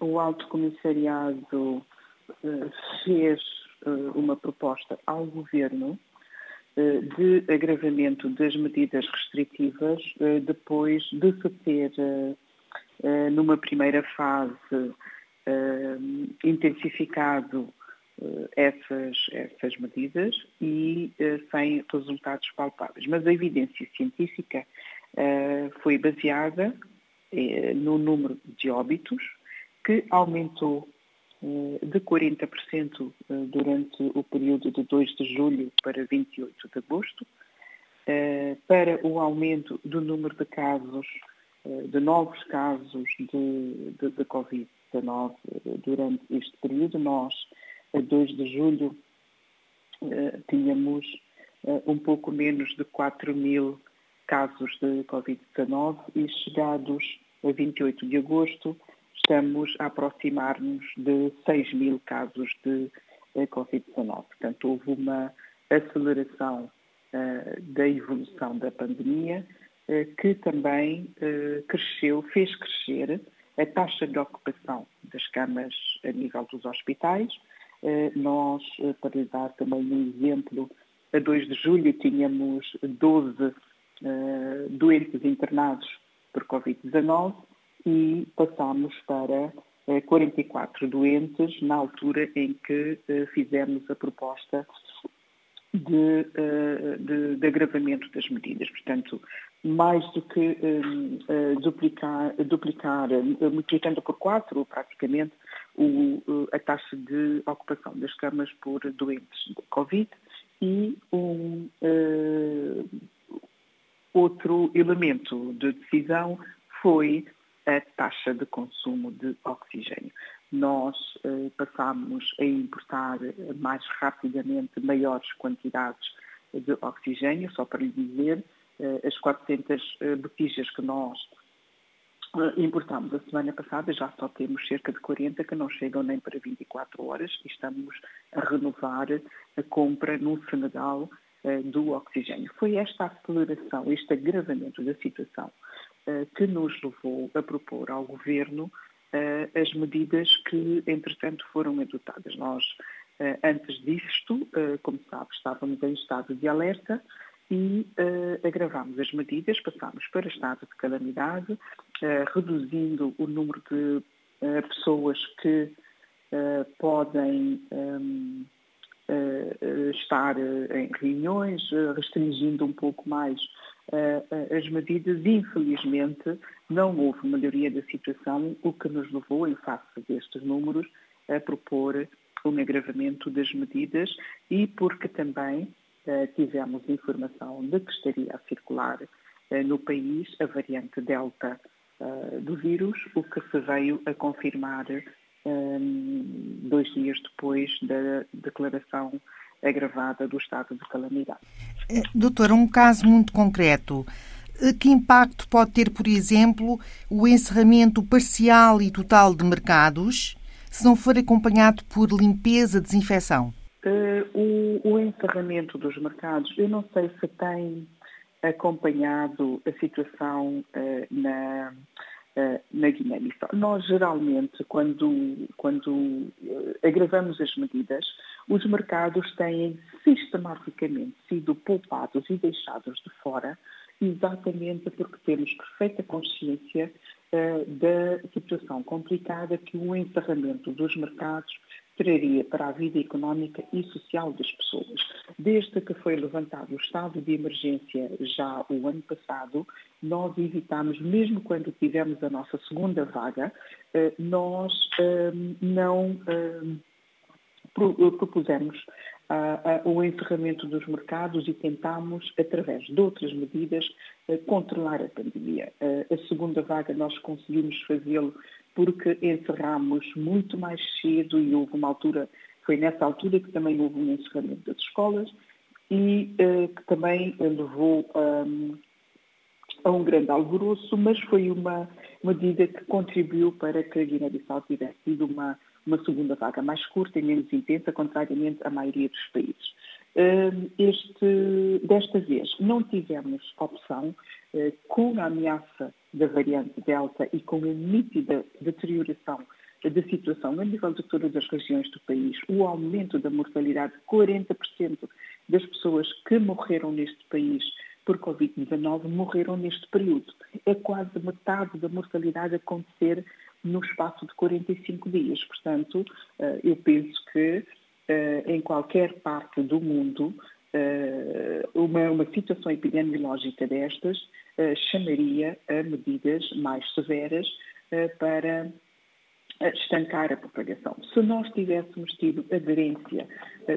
o Alto Comissariado fez uma proposta ao Governo de agravamento das medidas restritivas depois de se ter, numa primeira fase, intensificado essas, essas medidas e sem resultados palpáveis. Mas a evidência científica foi baseada no número de óbitos, que aumentou de 40% durante o período de 2 de julho para 28 de agosto, para o aumento do número de casos, de novos casos de, de, de Covid-19 durante este período. Nós, a 2 de julho, tínhamos um pouco menos de 4 mil casos de Covid-19 e chegados a 28 de agosto, estamos a aproximar-nos de 6 mil casos de eh, Covid-19. Portanto, houve uma aceleração uh, da evolução da pandemia uh, que também uh, cresceu, fez crescer a taxa de ocupação das camas a nível dos hospitais. nós, para lhe dar também um exemplo, a 2 de julho tínhamos 12 doentes internados por Covid-19 e passámos para 44 eh, doentes na altura em que eh, fizemos a proposta de, eh, de, de, agravamento das medidas. Portanto, mais do que duplicar, duplicar multiplicando por quatro, praticamente, o, a taxa de ocupação das camas por doentes de Covid e um uh, outro elemento de decisão foi a taxa de consumo de oxigênio. Nós eh, passámos a importar mais rapidamente maiores quantidades de oxigênio, só para lhe dizer, eh, as 400 eh, botijas que nós eh, importámos a semana passada, já só temos cerca de 40 que não chegam nem para 24 horas e estamos a renovar a compra no Senegal eh, do oxigênio. Foi esta aceleração, este agravamento da situação que nos levou a propor ao Governo eh, as medidas que, entretanto, foram adotadas. Nós, eh, antes disto, como sabe, estávamos em estado de alerta e agravámos as medidas, passámos para estado de calamidade, reduzindo o número de pessoas que podem ehm, estar em reuniões, restringindo um pouco mais as medidas, infelizmente, não houve melhoria da situação, o que nos levou, em face destes números, a propor um agravamento das medidas e porque também tivemos informação de que estaria a circular no país a variante Delta do vírus, o que se veio a confirmar dois dias depois da declaração agravada do estado de calamidade. Eh, doutora, um caso muito concreto. Eh, que impacto pode ter, por exemplo, o encerramento parcial e total de mercados se não for acompanhado por limpeza, desinfecção? Uh, o, o, encerramento dos mercados, eu não sei se tem acompanhado a situação uh, na, na Guiné-Bissau. Nós, geralmente, quando, quando agravamos as medidas, os mercados têm sistematicamente sido poupados e deixados de fora, exatamente porque temos perfeita consciência uh, da situação complicada que o encerramento dos mercados traria para a vida económica e social das pessoas. Desde que foi levantado o estado de emergência já o ano passado, nós evitamos, mesmo quando tivemos a nossa segunda vaga, uh, nós uh, não propusemos uh, uh, o encerramento dos mercados e tentámos, através de outras medidas, controlar a pandemia. a segunda vaga nós conseguimos fazê-lo porque encerramos muito mais cedo e houve uma altura, foi nessa altura que também houve um encerramento das escolas e que também levou um, a um grande alvoroço, mas foi uma medida que contribuiu para que a Guiné-Bissau tivesse tido uma uma segunda vaga mais curta e menos intensa, contrariamente à maioria dos países. Hum, este, desta vez não tivemos opção, eh, com a ameaça da variante Delta e com a nítida deterioração da situação a nível de todas as regiões do país, o aumento da mortalidade, 40% das pessoas que morreram neste país por Covid-19 morreram neste período. É quase metade da mortalidade acontecer no espaço de 45 dias. Portanto, eh, eu penso que eh, em qualquer parte do mundo, uma, uma situação epidemiológica destas chamaria a medidas mais severas para estancar a propagação. Se nós tivéssemos tido aderência de,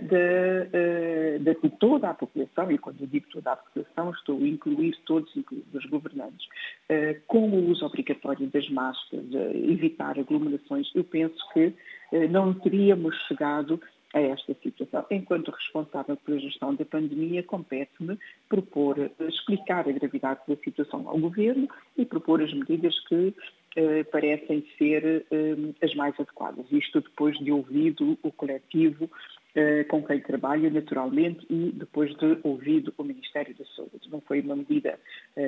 de, de, toda a população, e quando eu digo toda a população, estou a incluir todos, os governantes, eh, com o uso obrigatório das máscaras, evitar aglomerações, eu penso que eh, não teríamos chegado a esta situação. Enquanto responsável pela gestão da pandemia, compete-me propor, explicar a gravidade da situação ao Governo e propor as medidas que eh, parecem ser eh, as mais adequadas. Isto depois de ouvido o coletivo eh, com quem trabalha, naturalmente, e depois de ouvido o Ministério da Saúde. Não foi uma medida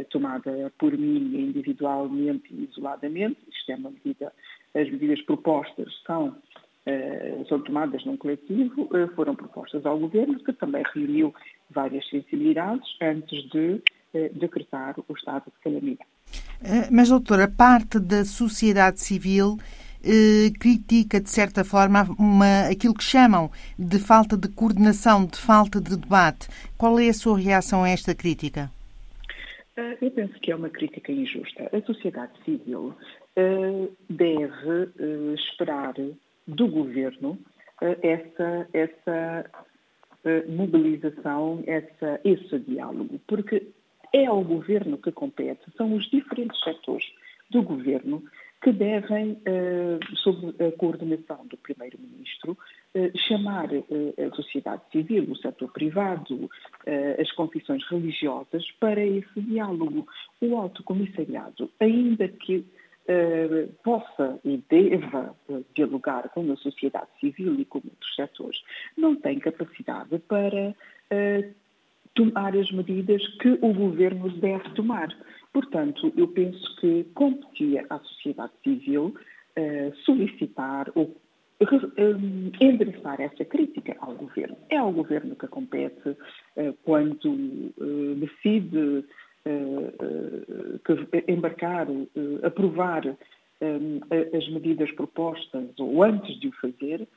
tomada por mim individualmente e isoladamente, isto é uma medida, as medidas propostas são são tomadas num coletivo, foram propostas ao Governo, que também reuniu várias sensibilidades antes de decretar o estado de calamidade. Eh, mas, doutora, parte da sociedade civil eh, critica, de certa forma, uma, aquilo que chamam de falta de coordenação, de falta de debate. Qual é a sua reação a esta crítica? Eh, eu penso que é uma crítica injusta. A sociedade civil uh, deve uh, esperar do governo uh, essa, essa mobilização, essa, esse diálogo, porque é ao governo que compete, são os diferentes setores do governo que devem, eh, sob a coordenação do Primeiro-Ministro, eh, chamar eh, a sociedade civil, o setor privado, as confissões religiosas para esse diálogo. O Alto Comissariado, ainda que possa e deva dialogar com a sociedade civil e com outros setores, não tem capacidade para tomar as medidas que o governo deve tomar. Portanto, eu penso que competia à sociedade civil solicitar ou endereçar essa crítica ao governo. É ao governo que compete quando decide que embarcar, aprovar as medidas propostas ou antes de o fazer,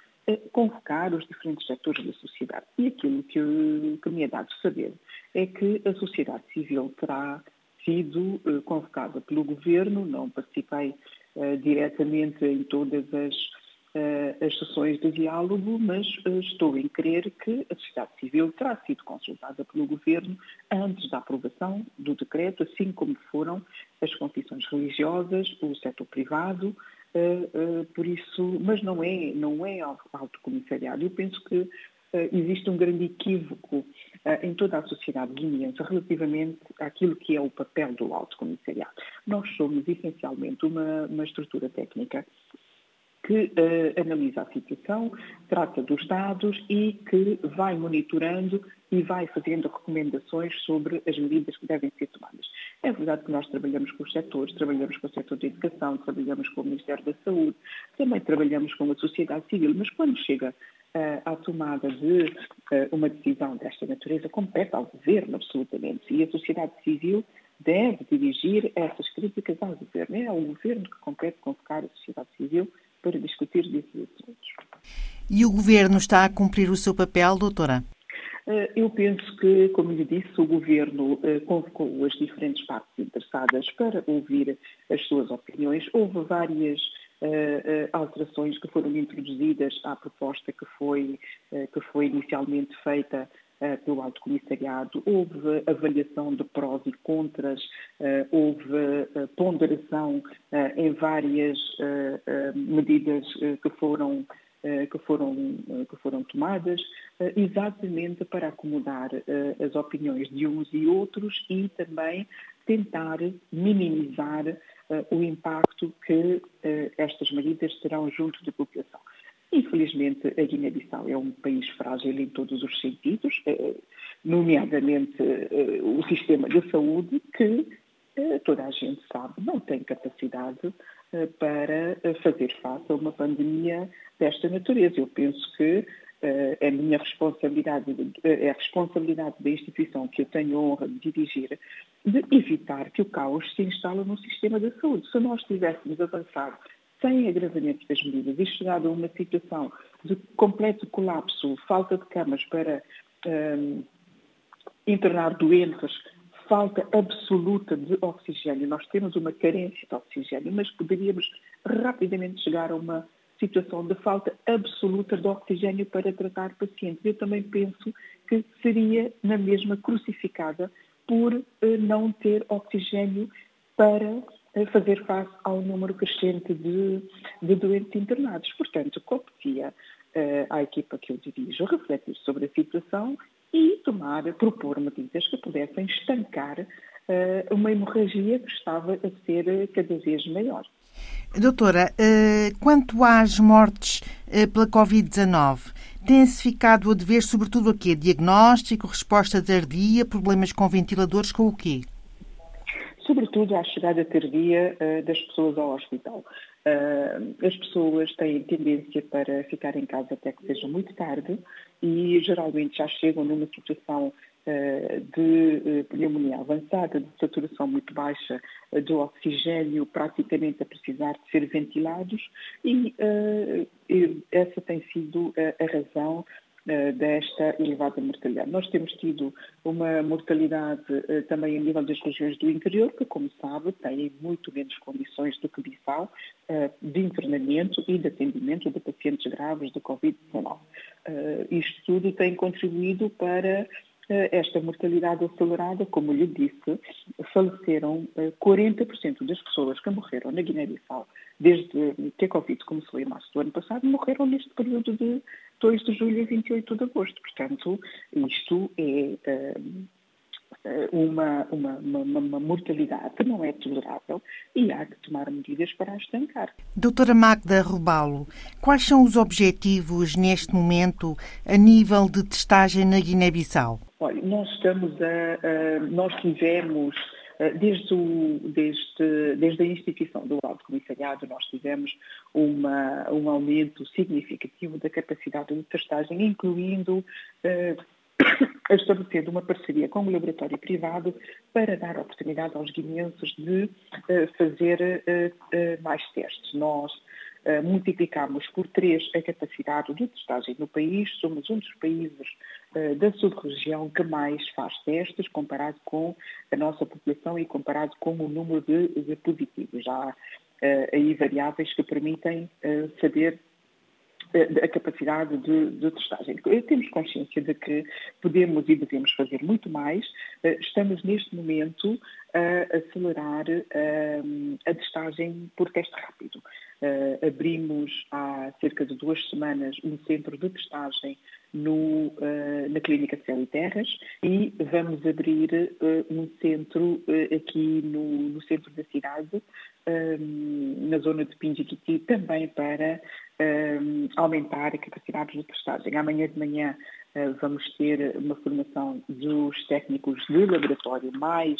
convocar os diferentes setores da sociedade. E aquilo que, que me é dado saber é que a sociedade civil terá sido eh, convocada pelo governo, não participei diretamente em todas as, as sessões de diálogo, mas uh, estou em crer que a sociedade civil terá sido consultada pelo governo antes da aprovação do decreto, assim como foram as confissões religiosas, o setor privado, uh, por isso, mas não é, não é alto comissariado. Eu penso que existe um grande equívoco em toda a sociedade guineense relativamente àquilo que é o papel do alto comissariado. Nós somos essencialmente uma, uma estrutura técnica que uh, analisa a situação, trata dos dados e que vai monitorando e vai fazendo recomendações sobre as medidas que devem ser tomadas. É verdade que nós trabalhamos com os setores, trabalhamos com o setor da educação, trabalhamos com o Ministério da Saúde, também trabalhamos com a sociedade civil, mas quando chega uh, à tomada de uh, uma decisão desta natureza, compete ao governo, absolutamente, e a sociedade civil deve dirigir essas críticas ao governo. É ao governo que compete convocar a sociedade civil para discutir desses assuntos. E o Governo está a cumprir o seu papel, doutora? Eh, eu penso que, como lhe disse, o Governo eh, convocou as diferentes partes interessadas para ouvir as suas opiniões. Houve várias uh, alterações que foram introduzidas à proposta que foi, que foi inicialmente feita pelo Alto Comissariado. Houve avaliação de prós e contras, houve ponderação em várias medidas que foram que foram, que foram tomadas, exatamente para acomodar as opiniões de uns e outros e também tentar minimizar o impacto que estas medidas terão junto. Infelizmente, a Guiné-Bissau é um país frágil em todos os sentidos, nomeadamente o sistema de saúde, que toda a gente sabe não tem capacidade para fazer face a uma pandemia desta natureza. Eu penso que é minha responsabilidade, é a responsabilidade da instituição que eu tenho a honra de dirigir, de evitar que o caos se instale no sistema da saúde. Se nós tivéssemos avançado sem agravamento das medidas e chegado a uma situação de completo colapso, falta de camas para um, internar doentes, falta absoluta de oxigênio, nós temos uma carência de oxigênio, mas poderíamos rapidamente chegar a uma situação de falta absoluta de oxigênio para tratar pacientes. Eu também penso que seria na mesma crucificada por eh, não ter oxigênio para fazer face ao número crescente de, de doentes internados. Portanto, competia uh, à equipa que eu dirijo refletir sobre a situação e tomar, propor medidas que pudessem estancar uh, uma hemorragia que estava a ser cada vez maior. Doutora, quanto às mortes pela Covid-19, tem-se ficado a dever sobretudo a quê? Diagnóstico, resposta tardia, problemas com ventiladores, com o quê? Sobretudo à chegada tardia das pessoas ao hospital. as pessoas têm tendência para ficar em casa até que seja muito tarde e geralmente já chegam numa situação eh, de eh, pneumonia avançada, de saturação muito baixa eh, do oxigênio, praticamente a precisar de ser ventilados, e essa tem sido a razão desta elevada mortalidade. Nós temos tido uma mortalidade também a nível das regiões do interior, que, como sabe, têm muito menos condições do que Bissau de internamento e de atendimento de pacientes graves de Covid-19. Isto tudo tem contribuído para eh, esta mortalidade acelerada, como lhe disse, faleceram 40% eh, das pessoas que morreram na Guiné-Bissau desde que a Covid começou em março do ano passado, morreram neste período de 2 de julho a 28 de agosto. Portanto, isto é eh, uma, uma, uma, uma, mortalidade que não é tolerável e há que tomar medidas para a estancar. Doutora Magda Robalo, quais são os objetivos neste momento a nível de testagem na Guiné-Bissau? Olha, nós estamos a, a nós tivemos Desde, o, desde, desde, a instituição do Alto Comissariado, nós tivemos uma, um aumento significativo da capacidade de testagem, incluindo uh, estabelecendo uma parceria com o laboratório privado para dar oportunidade aos guineenses de uh, fazer uh, mais testes. Nós uh, multiplicamos por três a capacidade de testagem no país, somos um dos países da sub-região que mais faz testes comparado com a nossa população e comparado com o número de, de positivos. Há aí variáveis que permitem saber a capacidade de, de, testagem. Temos consciência de que podemos e devemos fazer muito mais. Eh, estamos neste momento a acelerar eh, a testagem por teste rápido. Uh, abrimos há cerca de duas semanas um centro de testagem no, uh, na Clínica Céu e Terras e vamos abrir uh, um centro aqui no, no, centro da cidade, na zona de Pinjiquiti, também para aumentar a capacidade de testagem. Amanhã de manhã vamos ter uma formação dos técnicos de laboratório mais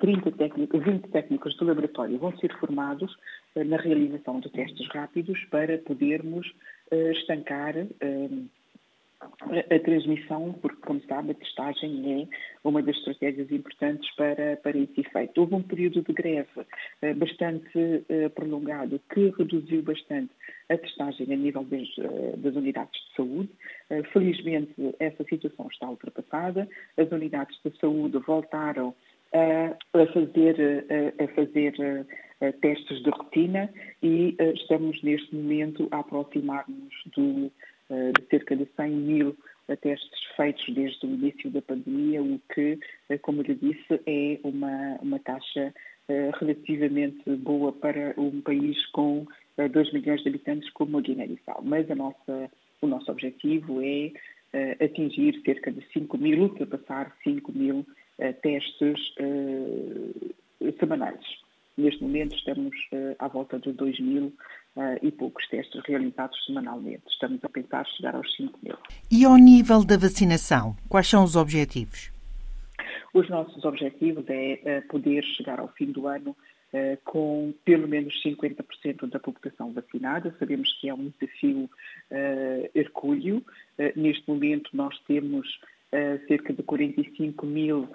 30 técnicos, 20 técnicos do laboratório vão ser formados eh, na realização de testes rápidos para podermos eh, estancar eh, a transmissão, porque, como sabe, a testagem é uma das estratégias importantes para, para esse efeito. Houve um período de greve bastante prolongado que reduziu bastante a testagem a nível das, das unidades de saúde. Felizmente, essa situação está ultrapassada. As unidades de saúde voltaram fazer, a fazer testes de rotina e estamos neste momento a aproximar-nos de, de cerca de 100 mil testes feitos desde o início da pandemia, o que, como lhe disse, é uma, uma taxa relativamente boa para um país com 2 milhões de habitantes como a Guiné-Bissau. Mas a nossa, o nosso objetivo é atingir cerca de 5 mil, ultrapassar 5 mil testes uh, semanais. Neste momento estamos uh, à volta de 2 mil Uh, e poucos testes realizados semanalmente. Estamos a pensar chegar aos 5 mil. E ao nível da vacinação, quais são os objetivos? Os nossos objetivos é uh, poder chegar ao fim do ano com pelo menos 50% da população vacinada. Sabemos que é um desafio hercúleo. Neste momento, nós temos cerca de 45 mil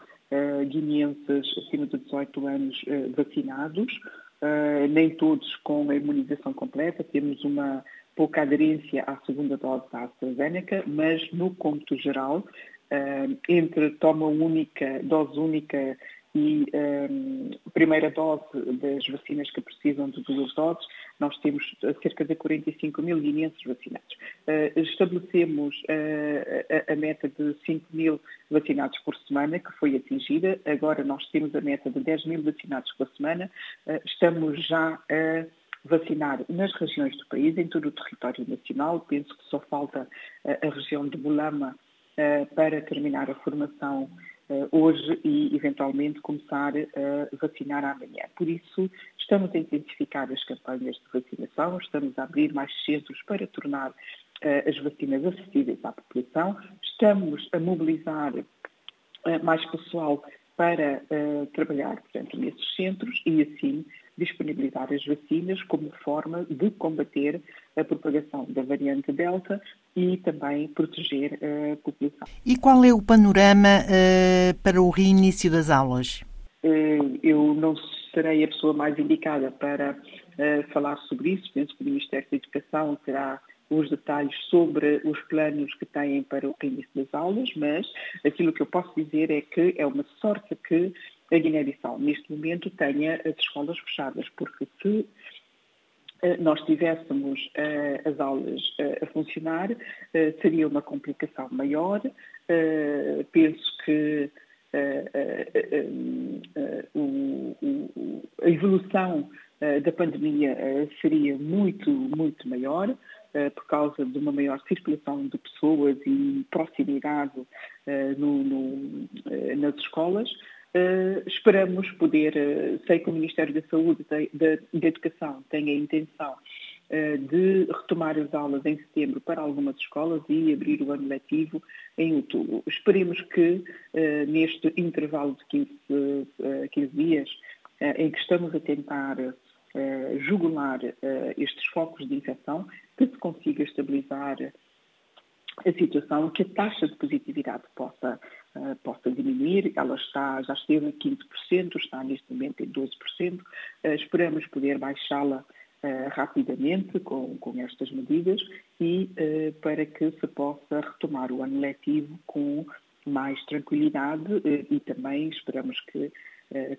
guineenses acima de 18 anos vacinados. nem todos com a imunização completa. Temos uma pouca aderência à segunda dose da AstraZeneca, mas no cômputo geral, entre toma única, dose única e um, primeira dose das vacinas que precisam de duas doses, nós temos cerca de 45 mil guineenses vacinados. Uh, estabelecemos uh, a, a, meta de 5 mil vacinados por semana, que foi atingida. Agora nós temos a meta de 10 mil vacinados por semana. Uh, estamos já a vacinar nas regiões do país, em todo o território nacional. Penso que só falta a região de Bolama para terminar a formação hoje e, eventualmente, começar a vacinar amanhã. Por isso, estamos a intensificar as campanhas de vacinação, estamos a abrir mais centros para tornar uh, as vacinas acessíveis à população, estamos a mobilizar mais pessoal para trabalhar, portanto, nesses centros e, assim, disponibilizar as vacinas como forma de combater a propagação da variante Delta e também proteger a população. E qual é o panorama uh, para o reinício das aulas? Uh, eu não serei a pessoa mais indicada para uh, falar sobre isso. Penso que o Ministério da Educação terá os detalhes sobre os planos que têm para o reinício das aulas, mas aquilo que eu posso dizer é que é uma sorte que a Guiné-Bissau, neste momento, tenha as escolas fechadas, porque se eh, nós tivéssemos uh, as aulas uh, a funcionar, uh, seria uma complicação maior. penso que a evolução da pandemia seria muito, muito maior por causa de uma maior circulação de pessoas e proximidade no, no, nas escolas. Uh, esperamos poder, uh, sei que o Ministério da Saúde e da, Educação tem a intenção uh, de retomar as aulas em setembro para algumas escolas e abrir o ano letivo em outubro. Esperemos que neste intervalo de 15, 15 dias, em que estamos a tentar jugular estes focos de infecção, que se consiga estabilizar a situação, que a taxa de positividade possa eh, possa diminuir. Ela está, já esteve a 15%, está neste momento em 12%. Uh, eh, esperamos poder baixá-la uh, rapidamente com, com estas medidas e para que se possa retomar o ano letivo com mais tranquilidade e também esperamos que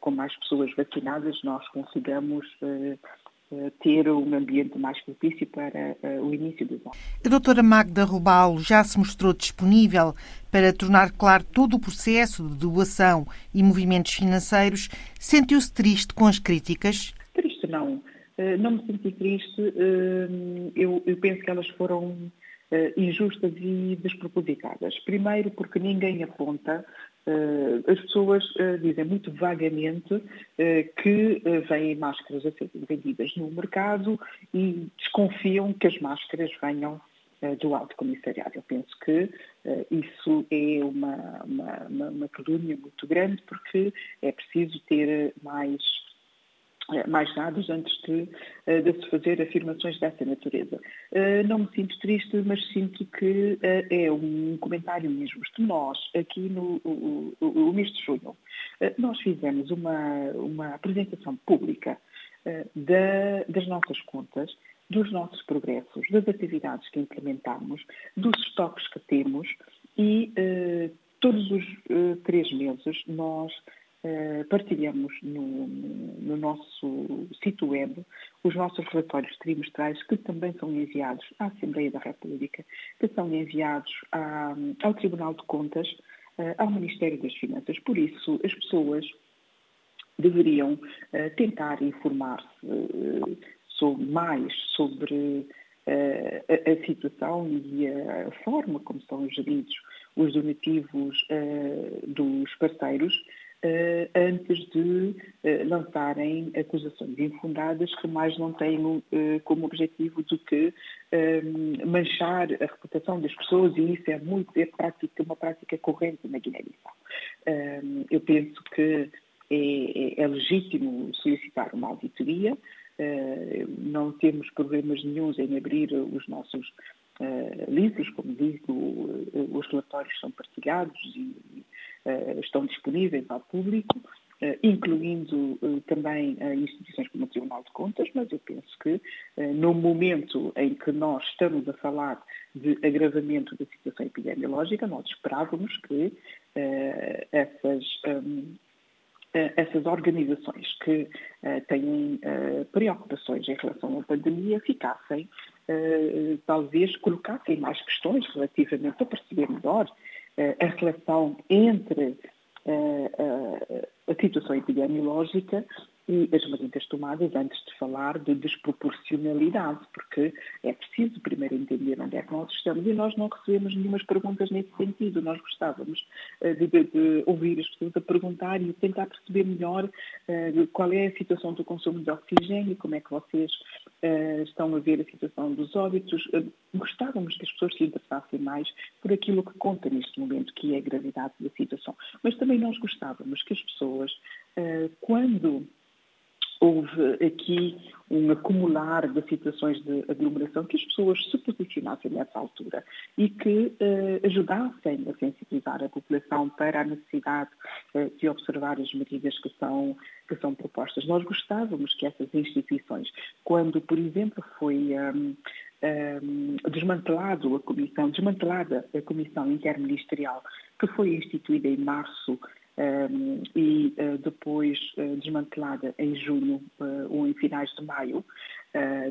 com mais pessoas vacinadas nós consigamos ter um ambiente mais propício para uh, o início dos anos. A doutora Magda Rubalo já se mostrou disponível para tornar claro todo o processo de doação e movimentos financeiros. Sentiu-se triste com as críticas? Triste não. Uh, não me senti triste. Eu, eu penso que elas foram injustas e despropositadas. Primeiro, porque ninguém aponta as pessoas uh, dizem muito vagamente uh, que vêm máscaras a serem vendidas no mercado e desconfiam que as máscaras venham do Alto Comissariado. Eu penso que isso é uma, uma, uma calúnia muito grande porque é preciso ter mais eh, mais dados antes de, eh, de, se fazer afirmações dessa natureza. Eh, não me sinto triste, mas sinto que é um comentário mesmo. Nós, aqui no o, o, o mês de junho, nós fizemos uma, uma apresentação pública da, das nossas contas, dos nossos progressos, das atividades que implementamos, dos estoques que temos e todos os três meses nós eh, partilhamos no, no, nosso sítio web os nossos relatórios trimestrais que também são enviados à Assembleia da República, que são enviados à, ao Tribunal de Contas, eh, ao Ministério das Finanças. Por isso, as pessoas deveriam eh, tentar informar-se mais sobre a, situação e a forma como são geridos os donativos dos parceiros antes de uh, lançarem acusações infundadas que mais não têm uh, como objetivo do que manchar a reputação das pessoas e isso é muito é prática, uma prática corrente na Guiné-Bissau. eu penso que é, é, é legítimo solicitar uma auditoria, não temos problemas nenhums em abrir os nossos livros, como digo, os relatórios são partilhados e estão disponíveis ao público. Uh, incluindo uh, também instituições como o Tribunal de Contas, mas eu penso que no momento em que nós estamos a falar de agravamento da situação epidemiológica, nós esperávamos que essas, um, essas organizações que têm preocupações em relação à pandemia ficassem, talvez, colocassem mais questões relativamente a perceber melhor a relação entre a situação epidemiológica e as medidas tomadas antes de falar de desproporcionalidade, porque é preciso primeiro entender onde é que nós estamos e nós não recebemos nenhumas perguntas nesse sentido. Nós gostávamos uh, de, de, de, ouvir as pessoas a perguntar e tentar perceber melhor uh, qual é a situação do consumo de oxigênio, como é que vocês uh, estão a ver a situação dos óbitos. gostávamos que as pessoas se interessassem mais por aquilo que conta neste momento, que é a gravidade da situação. Mas também nós gostávamos que as pessoas, quando houve aqui um acumular de situações de aglomeração, que as pessoas se posicionassem nessa altura e que eh, ajudassem a sensibilizar a população para a necessidade eh, de observar as medidas que são, que são propostas. Nós gostávamos que essas instituições, quando, por exemplo, foi um, um, desmantelado a comissão, desmantelada a comissão interministerial que foi instituída em março e uh, depois uh, desmantelada em junho ou em finais de maio,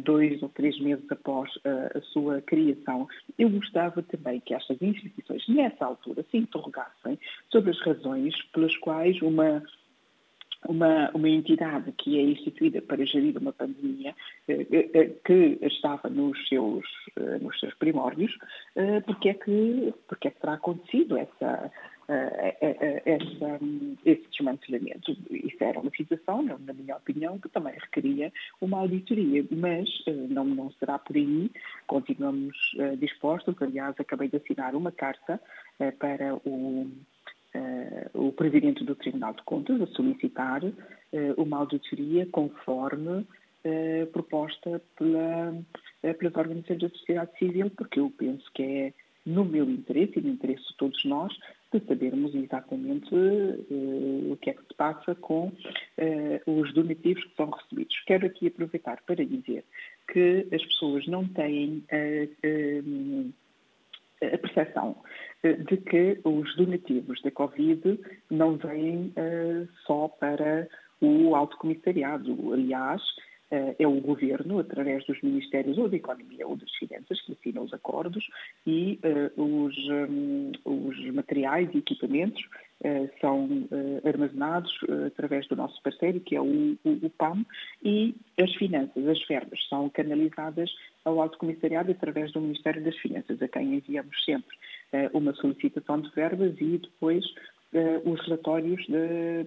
dois ou três meses após a sua criação. Eu gostava também que estas instituições, nessa altura, se interrogassem sobre as razões pelas quais uma uma, uma entidade que é instituída para gerir uma pandemia que estava nos seus, nos seus primórdios, porque é que, porque é que terá acontecido essa, essa, esse desmantelamento. Isso era uma situação, na minha opinião, que também requeria uma auditoria, mas eh, não, não será por aí. Continuamos eh, dispostos, aliás, acabei de assinar uma carta eh, para o, o Presidente do Tribunal de Contas a solicitar uma auditoria conforme proposta pela, pelas organizações da sociedade civil, porque eu penso que é no meu interesse e no interesse de todos nós, de sabermos exatamente uh, o que é que se passa com uh, os donativos que são recebidos. Quero aqui aproveitar para dizer que as pessoas não têm uh, a percepção de que os donativos da Covid não vêm só para o Alto Comissariado. Aliás, é o governo, através dos ministérios ou da Economia ou das Finanças, que assinam os acordos e uh, os, um, os, materiais e equipamentos uh, são armazenados através do nosso parceiro, que é o, o, o, PAM, e as finanças, as verbas, são canalizadas ao Alto Comissariado através do Ministério das Finanças, a quem enviamos sempre uma solicitação de verbas e depois os relatórios de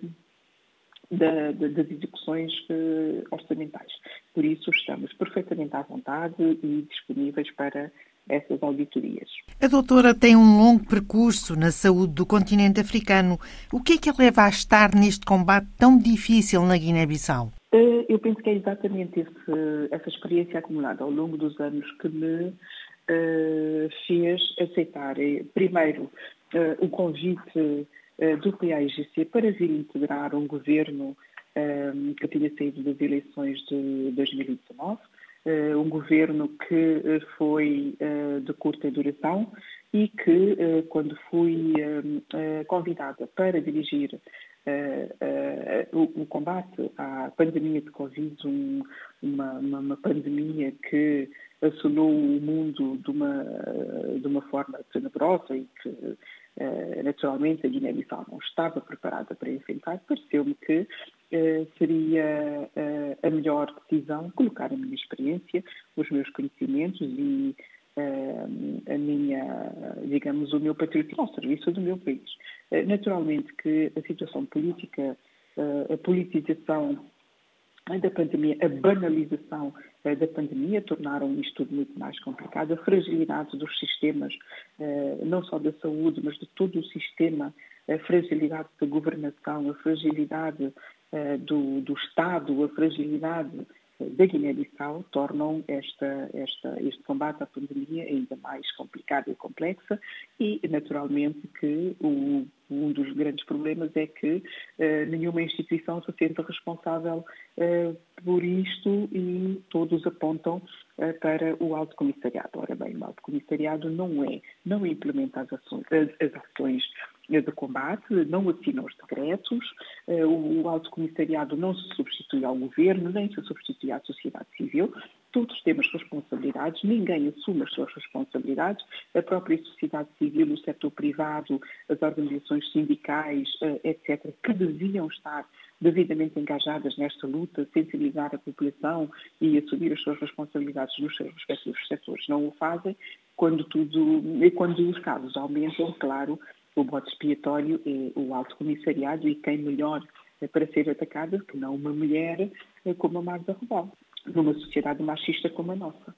da, da, das execuções uh, orçamentais. Por isso, estamos perfeitamente à vontade e disponíveis para essas auditorias. A doutora tem um longo percurso na saúde do continente africano. O que é que a leva a estar neste combate tão difícil na Guiné-Bissau? Uh, eu penso que é exatamente esse, essa experiência acumulada ao longo dos anos que me uh, fez aceitar, primeiro, o convite do PAIGC para vir integrar um governo um, eh, que tinha saído das eleições de 2019, uh, um governo que foi uh, de curta duração e que, quando fui convidada para dirigir o, combate à pandemia de Covid, um, uma, uma, pandemia que assolou o mundo de uma, de uma forma tenebrosa e que eh, naturalmente a Guiné-Bissau não estava preparada para enfrentar, pareceu-me que uh, seria uh, a melhor decisão colocar a minha experiência, os meus conhecimentos e a minha, digamos, o meu patriotismo ao serviço do meu país. Naturalmente que a situação política, a politização da pandemia, a banalização da pandemia tornaram isto tudo muito mais complicado. A fragilidade dos sistemas, não só da saúde, mas de todo o sistema, a fragilidade da governação, a fragilidade do, do Estado, a fragilidade da Guiné-Bissau tornam esta, esta, este combate à pandemia ainda mais complicado e complexa e, naturalmente, que o, um dos grandes problemas é que uh, nenhuma instituição se sente responsável uh, por isto e todos apontam uh, para o Alto Comissariado. Ora bem, o Alto Comissariado não é, não implementa as ações, as, ações de combate, não assina os decretos, o Alto Comissariado não se substitui ao governo, nem se substitui à sociedade civil, todos temos responsabilidades, ninguém assume as suas responsabilidades, a própria sociedade civil, o setor privado, as organizações sindicais, eh, etc., que deviam estar devidamente engajadas nesta luta, sensibilizar a população e assumir as suas responsabilidades nos seus respectivos setores. Não o fazem quando tudo, quando os casos aumentam, claro, o bote expiatório é o alto comissariado e quem melhor para ser atacada que não uma mulher eh, como a Magda Robal numa sociedade machista como a nossa.